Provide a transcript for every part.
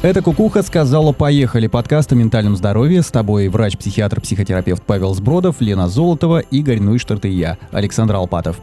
Это «Кукуха» сказала «Поехали» подкаст о ментальном здоровье. С тобой врач-психиатр-психотерапевт Павел Сбродов, Лена Золотова, Игорь Нуйштарт и я, Александр Алпатов.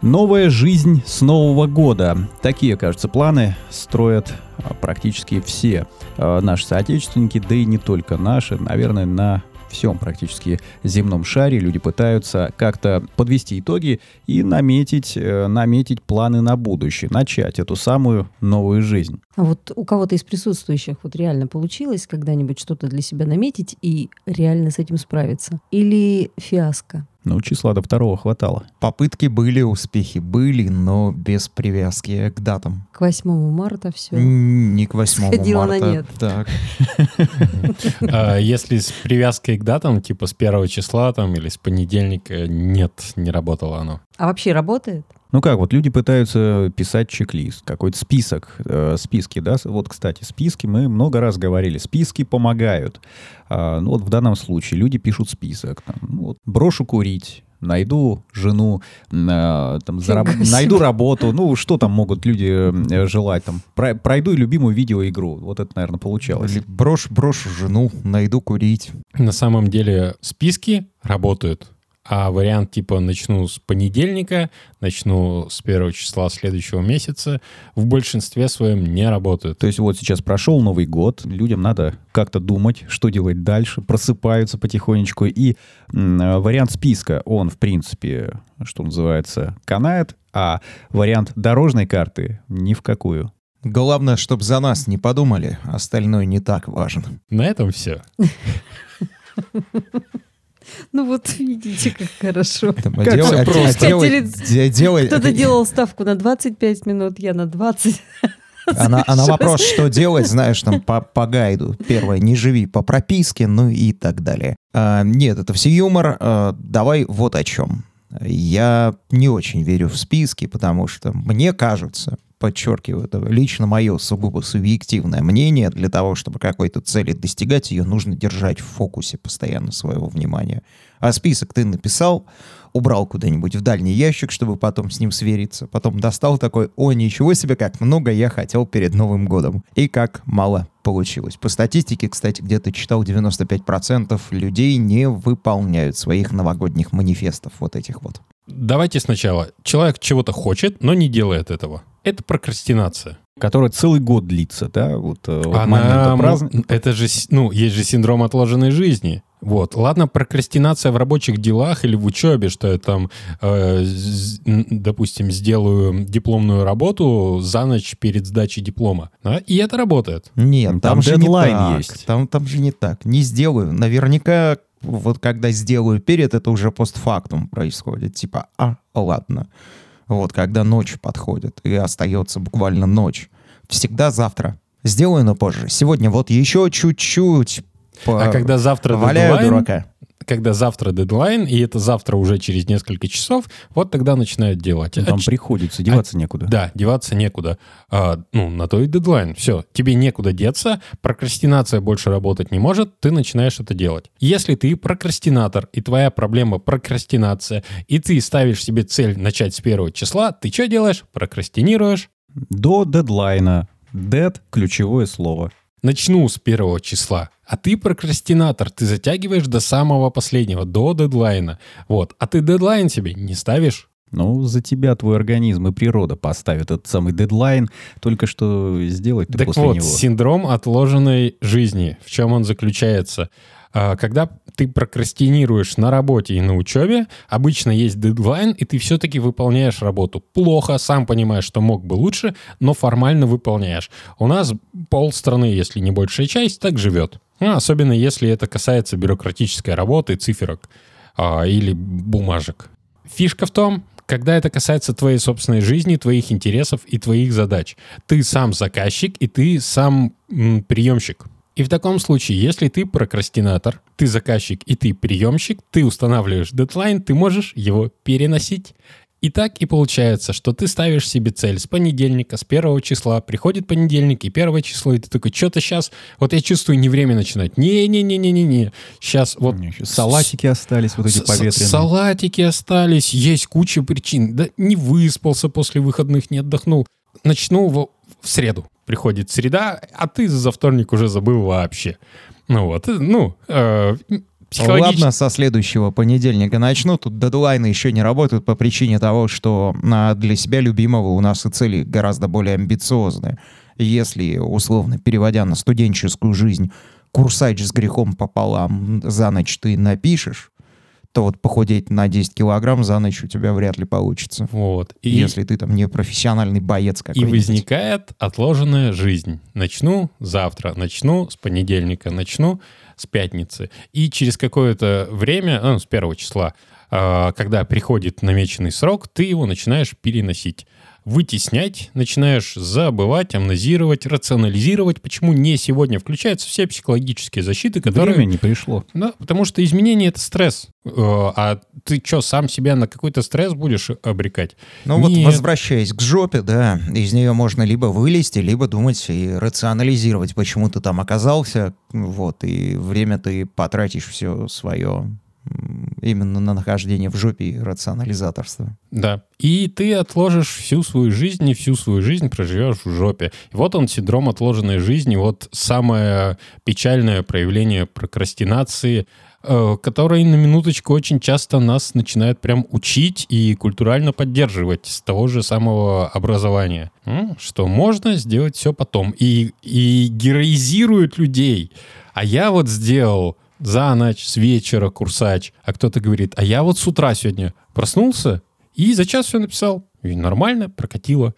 Новая жизнь с Нового года. Такие, кажется, планы строят а, практически все а, наши соотечественники, да и не только наши, наверное, на всем практически земном шаре люди пытаются как-то подвести итоги и наметить, э, наметить планы на будущее, начать эту самую новую жизнь. А вот у кого-то из присутствующих вот реально получилось когда-нибудь что-то для себя наметить и реально с этим справиться? Или фиаско? Ну, числа до второго хватало. Попытки были, успехи были, но без привязки к датам. К 8 марта все. Не к 8 Сходила марта. на нет. Так. А Если с привязкой к датам, типа с первого числа там или с понедельника, нет, не работало оно. А вообще работает? Ну как, вот люди пытаются писать чек-лист, какой-то список, э, списки, да, вот, кстати, списки, мы много раз говорили, списки помогают. А, ну вот в данном случае люди пишут список, там, ну, вот, брошу курить, найду жену, э, там, зараб- найду работу, ну что там могут люди э, желать, там, про- пройду любимую видеоигру, вот это, наверное, получалось. Или брошу, брошу жену, найду курить. На самом деле списки работают, а вариант типа начну с понедельника, начну с первого числа следующего месяца в большинстве своем не работают. То есть вот сейчас прошел Новый год, людям надо как-то думать, что делать дальше, просыпаются потихонечку, и м, э, вариант списка, он, в принципе, что называется, канает, а вариант дорожной карты ни в какую. Главное, чтобы за нас не подумали, остальное не так важно. На этом все. Ну вот видите, как хорошо. Там, Как а- а просто. делай- Хотели- де- делай- Кто-то делал ставку на 25 минут, я на 20. А на, а на вопрос, что делать, знаешь, там по, по гайду. Первое, не живи по прописке, ну и так далее. А, нет, это все юмор. А, давай вот о чем. Я не очень верю в списки, потому что мне кажется, подчеркиваю, это лично мое сугубо субъективное мнение, для того, чтобы какой-то цели достигать, ее нужно держать в фокусе постоянно своего внимания. А список ты написал, убрал куда-нибудь в дальний ящик, чтобы потом с ним свериться. Потом достал такой, о, ничего себе, как много я хотел перед Новым годом. И как мало получилось. По статистике, кстати, где-то читал, 95% людей не выполняют своих новогодних манифестов вот этих вот. Давайте сначала. Человек чего-то хочет, но не делает этого. Это прокрастинация. Которая целый год длится, да, вот, э, Она, праздника. это же, ну, есть же синдром отложенной жизни. Вот. Ладно, прокрастинация в рабочих делах или в учебе, что я там, э, допустим, сделаю дипломную работу за ночь перед сдачей диплома. Да? И это работает. Нет, Там там, же дедлайн не так. есть. Там, там же не так. Не сделаю. Наверняка вот когда сделаю перед, это уже постфактум происходит. Типа, а, ладно. Вот, когда ночь подходит, и остается буквально ночь. Всегда завтра. Сделаю, но позже. Сегодня вот еще чуть-чуть. по- А когда завтра Валяю дедлайн, дурака. Когда завтра дедлайн, и это завтра уже через несколько часов, вот тогда начинают делать. А там ч- приходится, деваться некуда. Да, деваться некуда. А, ну, на то и дедлайн. Все, тебе некуда деться, прокрастинация больше работать не может, ты начинаешь это делать. Если ты прокрастинатор, и твоя проблема прокрастинация, и ты ставишь себе цель начать с первого числа, ты что делаешь? Прокрастинируешь. До дедлайна. Дед — ключевое слово. Начну с первого числа. А ты прокрастинатор, ты затягиваешь до самого последнего, до дедлайна. Вот. А ты дедлайн себе не ставишь. Ну, за тебя твой организм и природа поставят этот самый дедлайн, только что сделать ты Так после вот, него. синдром отложенной жизни. В чем он заключается? А, Когда ты прокрастинируешь на работе и на учебе, обычно есть дедлайн, и ты все-таки выполняешь работу. Плохо, сам понимаешь, что мог бы лучше, но формально выполняешь. У нас полстраны, если не большая часть, так живет. Ну, особенно если это касается бюрократической работы, циферок а, или бумажек. Фишка в том, когда это касается твоей собственной жизни, твоих интересов и твоих задач. Ты сам заказчик и ты сам м, приемщик. И в таком случае, если ты прокрастинатор, ты заказчик и ты приемщик, ты устанавливаешь дедлайн, ты можешь его переносить. И так и получается, что ты ставишь себе цель с понедельника, с первого числа, приходит понедельник и первое число, и ты такой, что-то сейчас, вот я чувствую, не время начинать. Не-не-не-не-не-не. Сейчас вот У меня ещё с- салатики остались, вот эти поветренные. Салатики остались, есть куча причин. Да не выспался после выходных, не отдохнул. Начну в, в среду. приходит среда, а ты за вторник уже забыл вообще. Ну вот, ну, э, психологически... Ладно, со следующего понедельника начну. Тут дедлайны еще не работают по причине того, что а, для себя любимого у нас и цели гораздо более амбициозные. Если, условно переводя на студенческую жизнь, курсач с грехом пополам за ночь ты напишешь, то вот похудеть на 10 килограмм за ночь у тебя вряд ли получится. Вот. И... Если ты там не профессиональный боец И какой-нибудь. возникает отложенная жизнь. Начну завтра, начну с понедельника, начну с пятницы. И через какое-то время, ну, с первого числа, э, когда приходит намеченный срок, ты его начинаешь переносить вытеснять, начинаешь забывать, амнезировать, рационализировать. Почему не сегодня включаются все психологические защиты, которые... Время не пришло. Да, потому что изменение — это стресс. Э, А ты что, сам себя на какой-то стресс будешь обрекать? Ну вот, Нет. возвращаясь к жопе, да, из нее можно либо вылезти, либо думать и рационализировать, почему ты там оказался, вот, и время ты потратишь все свое именно на нахождение в жопе и рационализаторство. Да. И ты отложишь всю свою жизнь, и всю свою жизнь проживешь в жопе. И вот он, синдром отложенной жизни, вот самое печальное проявление прокрастинации, э, который на минуточку очень часто нас начинает прям учить и культурально поддерживать с того же самого образования. Что можно сделать все потом. И, и героизируют людей. А я вот сделал за ночь, с вечера курсач. А кто-то говорит, а я вот с утра сегодня проснулся и за час все написал. И нормально, прокатило.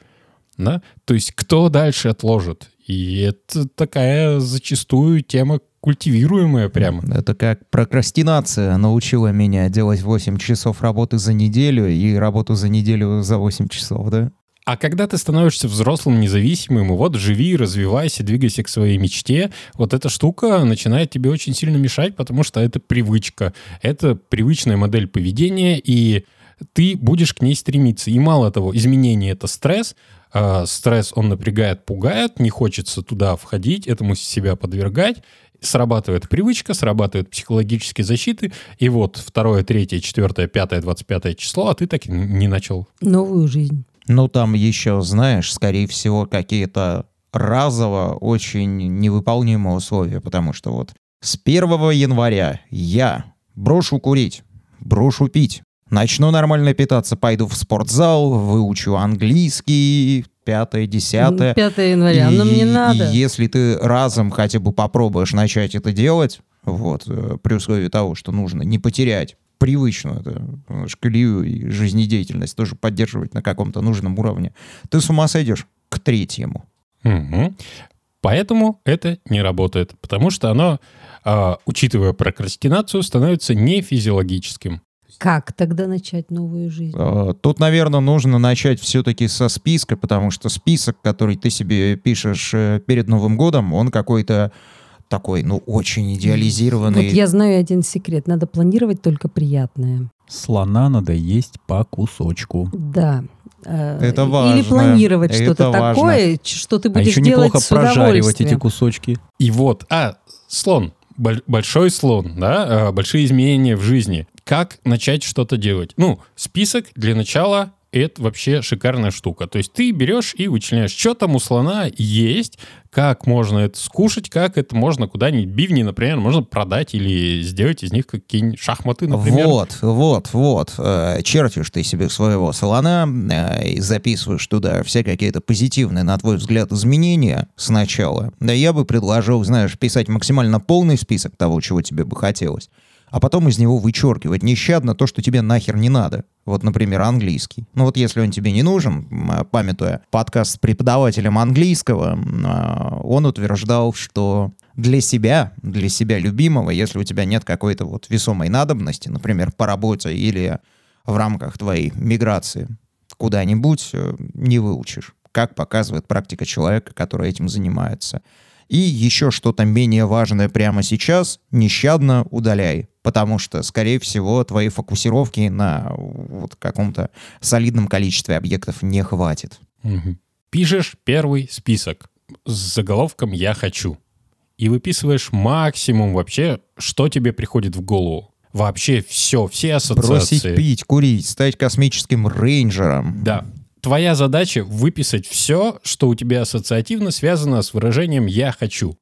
Да? То есть кто дальше отложит? И это такая зачастую тема культивируемая прямо. Это как прокрастинация научила меня делать 8 часов работы за неделю и работу за неделю за 8 часов, да? А когда ты становишься взрослым, независимым, вот живи, развивайся, двигайся к своей мечте, вот эта штука начинает тебе очень сильно мешать, потому что это привычка, это привычная модель поведения, и ты будешь к ней стремиться. И мало того, изменение — это стресс, а стресс, он напрягает, пугает, не хочется туда входить, этому себя подвергать, срабатывает привычка, срабатывают психологические защиты, и вот второе, третье, четвертое, пятое, двадцать пятое число, а ты так и не начал. Новую жизнь. Ну, там еще, знаешь, скорее всего, какие-то разово очень невыполнимые условия, потому что вот с 1 января я брошу курить, брошу пить, начну нормально питаться, пойду в спортзал, выучу английский, пятое, десятое. 5 января, но И- мне надо. И если ты разом хотя бы попробуешь начать это делать, вот, э, при условии того, что нужно не потерять привычную это, знаешь, колею и жизнедеятельность тоже поддерживать на каком-то нужном уровне, ты с ума сойдешь к третьему. Мгм. Поэтому это не работает, потому что оно, а, учитывая прокрастинацию, становится не физиологическим. Как тогда начать новую жизнь? Э, Тут, наверное, нужно начать все-таки со списка, потому что список, который ты себе пишешь э, перед Новым годом, он какой-то такой, ну, очень Вот идеализированный. я знаю один секрет. Надо планировать только приятное. Слона надо есть по кусочку. Да. Э, Это Или важно. планировать Это что-то важно. такое, что ты А будешь еще делать неплохо с прожаривать эти кусочки. И вот, а, слон, боль- большой слон, да, а, большие изменения в жизни. Как начать что-то делать? Ну, список для начала это вообще шикарная штука. То есть ты берешь и вычленяешь, что там у слона есть, как можно это скушать, как это можно куда-нибудь, бивни, например, можно продать или сделать из них какие-нибудь шахматы, например. Вот, вот, вот. Э, Чертишь ты себе своего слона э, и записываешь туда все какие-то позитивные, на твой взгляд, изменения сначала. Да я бы предложил, знаешь, писать максимально полный список того, чего тебе бы хотелось, а потом из него вычеркивать нещадно то, что тебе нахер не надо. Вот, например, английский. Ну вот если он тебе не нужен, а, памятуя подкаст с преподавателем английского, а, он утверждал, что для себя, для себя любимого, если у тебя нет какой-то вот весомой надобности, например, по работе или в рамках твоей миграции куда-нибудь, э, не выучишь. Как показывает практика человека, который этим занимается. И еще что-то менее важное прямо сейчас нещадно удаляй. Потому что, скорее всего, твоей фокусировки на вот каком-то солидном количестве объектов не хватит. Мгм. Пишешь первый список с заголовком «Я хочу». И выписываешь максимум вообще, что тебе приходит в голову. Вообще все, все ассоциации. Бросить пить, курить, стать космическим рейнджером. Да. твоя задача выписать все, что у тебя ассоциативно связано с выражением «я хочу».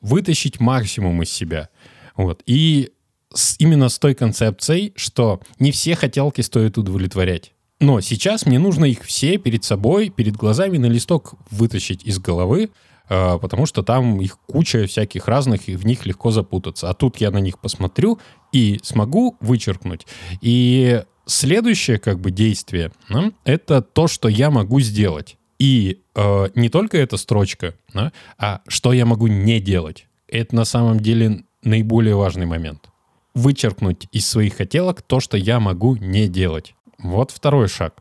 Вытащить максимум из себя. Вот. И с, именно с той концепцией, что не все хотелки стоит удовлетворять. Но сейчас мне нужно их все перед собой, перед глазами на листок вытащить из головы, э, потому что там их куча всяких разных, и в них легко запутаться. А тут я на них посмотрю и смогу вычеркнуть. И следующее как бы действие да, это то, что я могу сделать. И э, не только эта строчка, да, а что я могу не делать. Это на самом деле наиболее важный момент. Вычеркнуть из своих хотелок то, что я могу не делать. Вот второй шаг.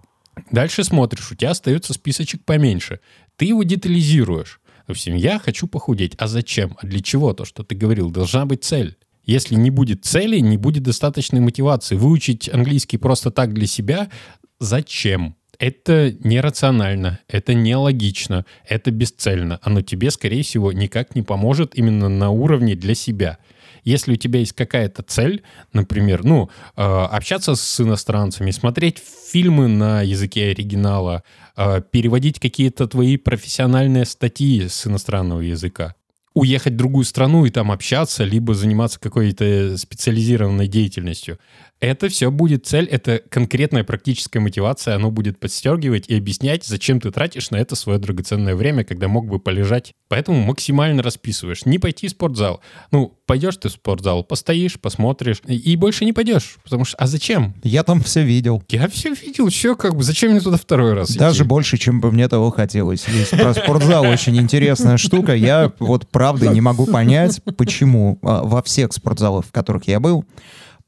Дальше смотришь, у тебя остается списочек поменьше. Ты его детализируешь. Допустим, я хочу похудеть. А зачем? А для чего? То, что ты говорил, должна быть цель. Если не будет цели, не будет достаточной мотивации. Выучить английский просто так для себя — зачем? Это нерационально, это нелогично, это бесцельно. Оно тебе, скорее всего, никак не поможет именно на уровне для себя. Если у тебя есть какая-то цель, например, ну, э, общаться с иностранцами, смотреть фильмы на языке оригинала, э, переводить какие-то твои профессиональные статьи с иностранного языка, уехать в другую страну и там общаться, либо заниматься какой-то специализированной деятельностью. Это все будет цель, это конкретная практическая мотивация, оно будет подстегивать и объяснять, зачем ты тратишь на это свое драгоценное время, когда мог бы полежать. Поэтому максимально расписываешь. Не пойти в спортзал. Ну, пойдешь ты в спортзал, постоишь, посмотришь, и больше не пойдешь. Потому что, а зачем? Я там все видел. Я все видел, все как бы, зачем мне туда второй раз Даже идти? больше, чем бы мне того хотелось. Есть про спортзал очень интересная штука. Я вот правда не могу понять, почему а, во всех спортзалах, в которых я был,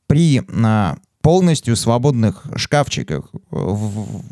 при а, полностью свободных шкафчиках в-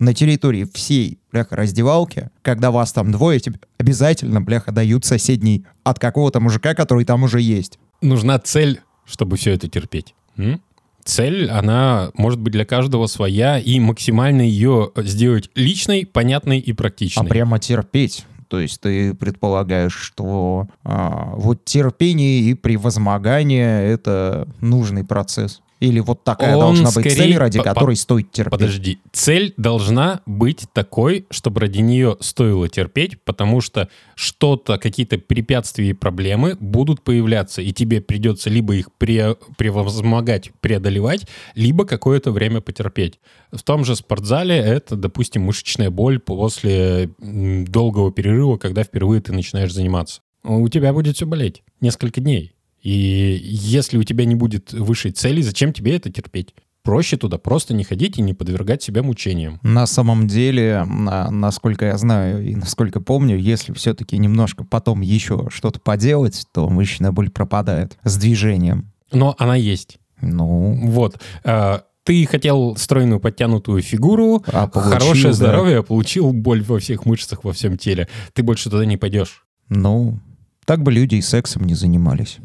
на территории всей, бляха, раздевалки, когда вас там двое, тебе обязательно, бляха, дают соседний от какого-то мужика, который там уже есть. Нужна цель, чтобы все это терпеть. М? Цель, она может быть для каждого своя, и максимально ее сделать личной, понятной и А практичной. прямо терпеть. То есть ты предполагаешь, что а, вот терпение и превозмогание — это нужный процесс. Или вот такая Он должна быть цель, ради по- которой стоит терпеть. Подожди, цель должна быть такой, чтобы ради нее стоило терпеть, потому что что-то, какие-то препятствия и проблемы будут появляться, и тебе придется либо их пре- превозмогать, преодолевать, либо какое-то время потерпеть. В том же спортзале это, допустим, мышечная боль после долгого перерыва, когда впервые ты начинаешь заниматься. У тебя будет все болеть несколько дней. И если у тебя не будет высшей цели, зачем тебе это терпеть? Проще туда просто не ходить и не подвергать себя мучениям. На самом деле, на- насколько я знаю и насколько помню, если все-таки немножко потом еще что-то поделать, то мышечная боль пропадает с движением. Но она есть. Ну, Вот. Э, Ты хотел стройную подтянутую фигуру, а получил, хорошее да. здоровье, а получил боль во всех мышцах, во всем теле. Ты больше туда не пойдешь. Ну, так бы люди и сексом не занимались.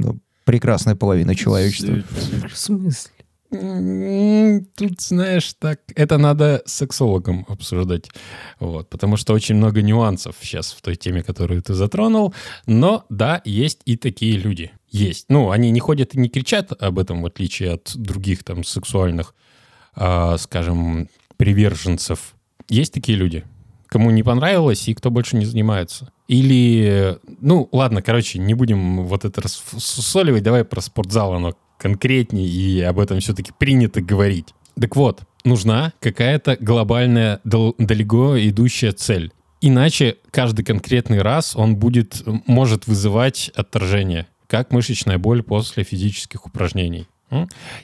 Ну, прекрасная половина человечества. В смысле? Тут, знаешь, так, это надо с сексологом обсуждать. Вот, потому что очень много нюансов сейчас в той теме, которую ты затронул. Но да, есть и такие люди. Есть. Ну, они не ходят и не кричат об этом, в отличие от других там сексуальных, а, скажем, приверженцев. Есть такие люди, кому не понравилось и кто больше не занимается. Или, ну, ладно, короче, не будем вот это рассоливать, давай про спортзал, оно конкретнее, и об этом все-таки принято говорить. Так вот, нужна какая-то глобальная, дал- далеко идущая цель. Иначе каждый конкретный раз он будет, может вызывать отторжение, как мышечная боль после физических упражнений.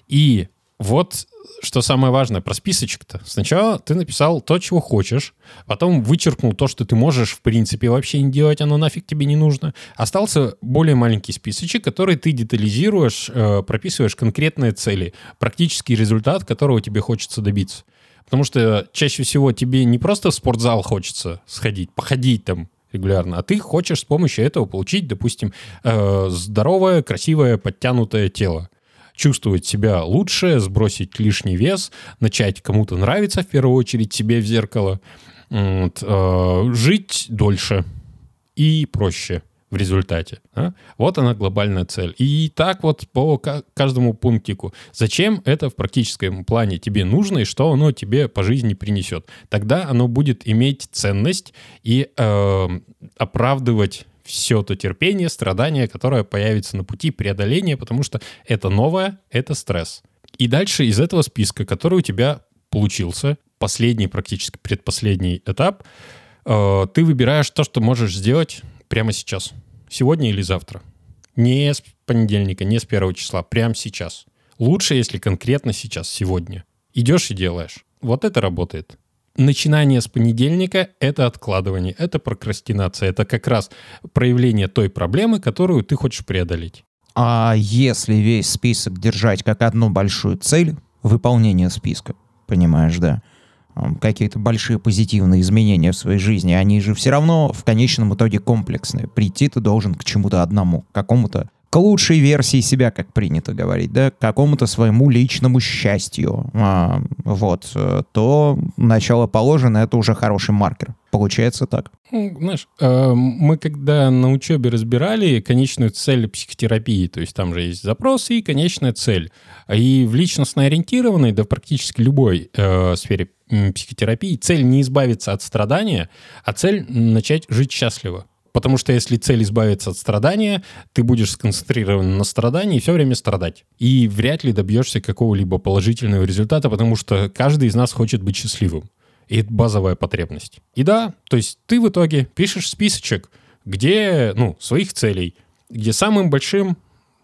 И вот что самое важное про списочек-то. Сначала ты написал то, чего хочешь, потом вычеркнул то, что ты можешь в принципе вообще не делать, оно нафиг тебе не нужно. Остался более маленький списочек, который ты детализируешь, э, прописываешь конкретные цели, практический результат, которого тебе хочется добиться. Потому что чаще всего тебе не просто в спортзал хочется сходить, походить там регулярно, а ты хочешь с помощью этого получить, допустим, э, здоровое, красивое, подтянутое тело чувствовать себя лучше, сбросить лишний вес, начать кому-то нравиться в первую очередь себе в зеркало, вот, э, жить дольше и проще. в результате. да? Вот она глобальная цель. И так вот по ка- каждому пунктику. Зачем это в практическом плане тебе нужно и что оно тебе по жизни принесет? Тогда оно будет иметь ценность и э, оправдывать все то терпение, страдание, которое появится на пути преодоления, потому что это новое, это стресс. И дальше из этого списка, который у тебя получился, последний, практически предпоследний этап, э, ты выбираешь то, что можешь сделать прямо сейчас. Сегодня или завтра. Не с понедельника, не с первого числа, прямо сейчас. Лучше, если конкретно сейчас, сегодня. Идешь и делаешь. Вот это работает. Начинание с понедельника — это откладывание, это прокрастинация, это как раз проявление той проблемы, которую ты хочешь преодолеть. А если весь список держать как одну большую цель, выполнение списка, понимаешь, да, какие-то большие позитивные изменения в своей жизни, они же все равно в конечном итоге комплексные. Прийти ты должен к чему-то одному, к какому-то к лучшей версии себя, как принято говорить, да, к какому-то своему личному счастью, А, вот, э, то начало положено, это уже хороший маркер. Получается так. Ну, Знаешь, э, мы когда на учебе разбирали конечную цель психотерапии, то есть там же есть запрос и конечная цель. И в личностно ориентированной, да в практически любой э, сфере психотерапии цель не избавиться от страдания, а цель начать жить счастливо. Потому что если цель избавиться от страдания, ты будешь сконцентрирован на страдании и все время страдать. И вряд ли добьешься какого-либо положительного результата, потому что каждый из нас хочет быть счастливым. И это базовая потребность. И да, то есть ты в итоге пишешь списочек, где, ну, своих целей, где самым большим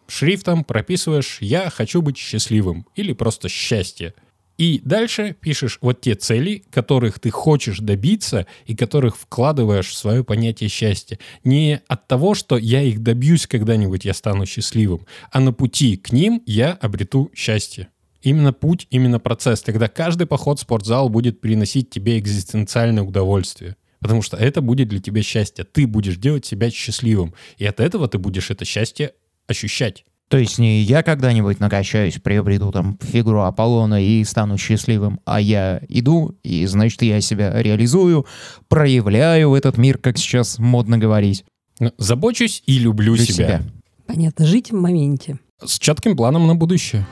шрифтом прописываешь «я хочу быть счастливым» или просто «счастье». И дальше пишешь вот те цели, которых ты хочешь добиться и которых вкладываешь в свое понятие счастья. Не от того, что я их добьюсь когда-нибудь, я стану счастливым, а на пути к ним я обрету счастье. Именно путь, именно процесс. Тогда каждый поход в спортзал будет приносить тебе экзистенциальное удовольствие. Потому что это будет для тебя счастье. Ты будешь делать себя счастливым. И от этого ты будешь это счастье ощущать. То есть не я когда-нибудь накачаюсь, приобрету там фигуру Аполлона и стану счастливым, а я иду, и значит я себя реализую, проявляю в этот мир, как сейчас модно говорить. Ну, Забочусь и люблю, Люблю себя. Понятно, жить в моменте. С четким планом на будущее.